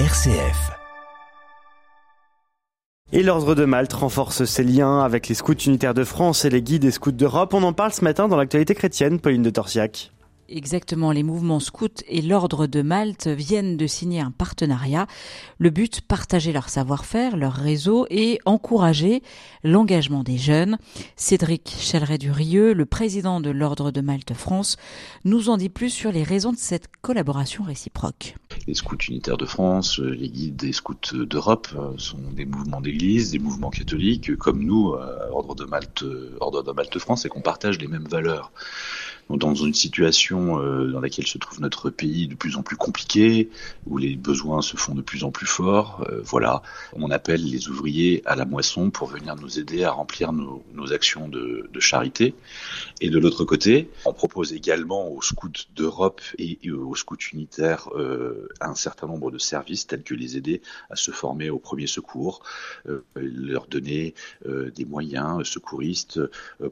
RCF. Et l'Ordre de Malte renforce ses liens avec les scouts unitaires de France et les guides des scouts d'Europe. On en parle ce matin dans l'actualité chrétienne, Pauline de Torsiac. Exactement, les mouvements scouts et l'Ordre de Malte viennent de signer un partenariat. Le but, partager leur savoir-faire, leur réseau et encourager l'engagement des jeunes. Cédric Chaleret-Durieux, le président de l'Ordre de Malte France, nous en dit plus sur les raisons de cette collaboration réciproque. Les scouts unitaires de France, les guides des scouts d'Europe euh, sont des mouvements d'église, des mouvements catholiques, comme nous, euh, Ordre de Malte, Ordre de Malte France, et qu'on partage les mêmes valeurs dans une situation euh, dans laquelle se trouve notre pays de plus en plus compliqué, où les besoins se font de plus en plus forts, euh, voilà, on appelle les ouvriers à la moisson pour venir nous aider à remplir nos, actions de, charité. Et de l'autre côté, on propose également aux scouts d'Europe et, aux scouts unitaires euh, un certain nombre de services tels que les aider à se former au premier secours, leur donner des moyens secouristes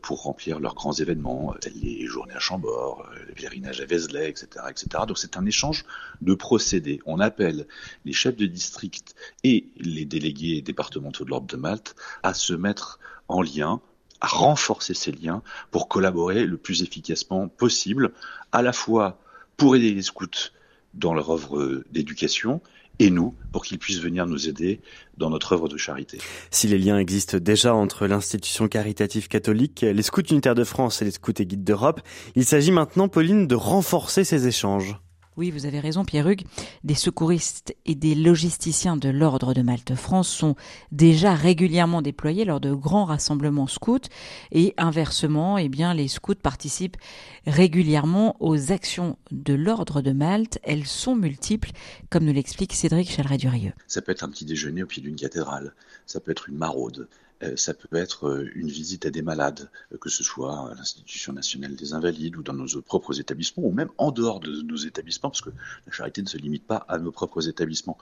pour remplir leurs grands événements, les journées Chambord, euh, le pèlerinage à Vézelay, etc., etc. Donc c'est un échange de procédés. On appelle les chefs de district et les délégués départementaux de l'Ordre de Malte à se mettre en lien à renforcer ces liens pour collaborer le plus efficacement possible, à la fois pour aider les scouts dans leur œuvre d'éducation et nous pour qu'ils puissent venir nous aider dans notre œuvre de charité. Si les liens existent déjà entre l'institution caritative catholique, les scouts unitaires de France et les scouts et guides d'Europe, il s'agit maintenant, Pauline, de renforcer ces échanges. Oui, vous avez raison, Pierre Hugues. Des secouristes et des logisticiens de l'Ordre de Malte France sont déjà régulièrement déployés lors de grands rassemblements scouts et inversement, eh bien, les scouts participent régulièrement aux actions de l'Ordre de Malte. Elles sont multiples, comme nous l'explique Cédric Chaleret-Durieux. Ça peut être un petit déjeuner au pied d'une cathédrale. Ça peut être une maraude. Euh, ça peut être euh, une visite à des malades, euh, que ce soit à l'Institution nationale des invalides ou dans nos propres établissements, ou même en dehors de nos établissements, parce que la charité ne se limite pas à nos propres établissements.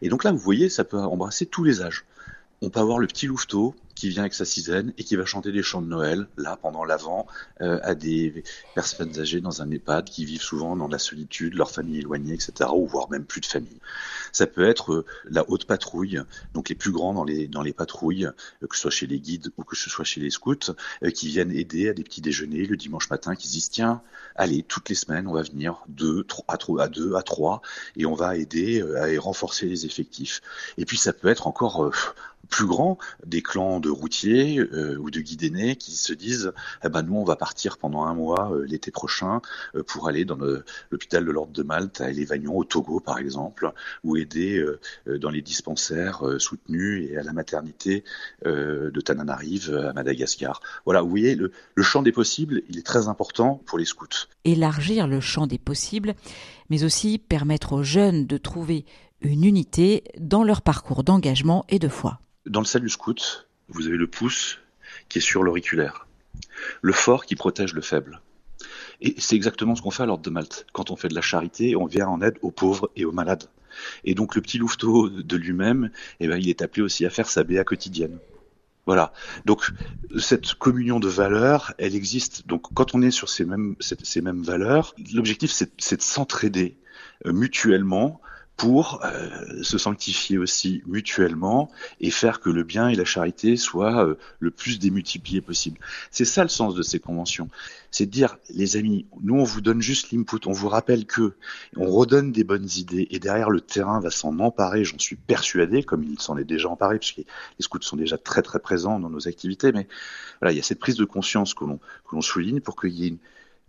Et donc là, vous voyez, ça peut embrasser tous les âges. On peut avoir le petit louveteau qui vient avec sa cisène et qui va chanter des chants de Noël, là, pendant l'Avent, euh, à des personnes âgées dans un EHPAD qui vivent souvent dans la solitude, leur famille éloignée, etc., ou voire même plus de famille. Ça peut être euh, la haute patrouille, donc les plus grands dans les, dans les patrouilles, euh, que ce soit chez les guides ou que ce soit chez les scouts, euh, qui viennent aider à des petits déjeuners le dimanche matin, qui se disent, tiens, allez, toutes les semaines, on va venir deux, à, deux, à trois, et on va aider à renforcer les effectifs. Et puis ça peut être encore plus grand, des clans de routiers euh, ou de guides aînés qui se disent eh ben nous on va partir pendant un mois euh, l'été prochain euh, pour aller dans l'hôpital de l'ordre de Malte à Lévagnon au Togo par exemple ou aider dans les dispensaires soutenus et à la maternité de Tananarive à Madagascar. Voilà, vous voyez le, le champ des possibles, il est très important pour les scouts. Élargir le champ des possibles, mais aussi permettre aux jeunes de trouver une unité dans leur parcours d'engagement et de foi. Dans le salut scout, vous avez le pouce qui est sur l'auriculaire, le fort qui protège le faible. Et c'est exactement ce qu'on fait à l'ordre de Malte. Quand on fait de la charité, on vient en aide aux pauvres et aux malades. Et donc le petit louveteau de lui-même, eh ben, il est appelé aussi à faire sa béa quotidienne. Voilà. Donc cette communion de valeurs, elle existe. Donc quand on est sur ces mêmes, ces mêmes valeurs, l'objectif c'est de s'entraider euh, mutuellement pour euh, se sanctifier aussi mutuellement et faire que le bien et la charité soient euh, le plus démultipliés possible. C'est ça le sens de ces conventions. C'est de dire, les amis, nous on vous donne juste l'input, on vous rappelle que, on redonne des bonnes idées et derrière le terrain va s'en emparer, j'en suis persuadé, comme il s'en est déjà emparé, puisque les scouts sont déjà très très présents dans nos activités, mais voilà, il y a cette prise de conscience que l'on que l'on souligne pour qu'il y ait une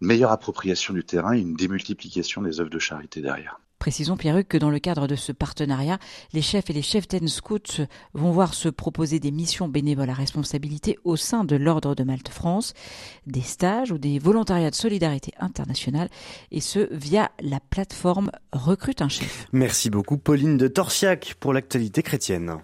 meilleure appropriation du terrain et une démultiplication des œuvres de charité derrière. Précisons, Pierre-Hugues, que dans le cadre de ce partenariat, les chefs et les chefs ten scouts vont voir se proposer des missions bénévoles à responsabilité au sein de l'Ordre de Malte France, des stages ou des volontariats de solidarité internationale, et ce via la plateforme Recrute un chef. Merci beaucoup, Pauline de Torsiac, pour l'actualité chrétienne.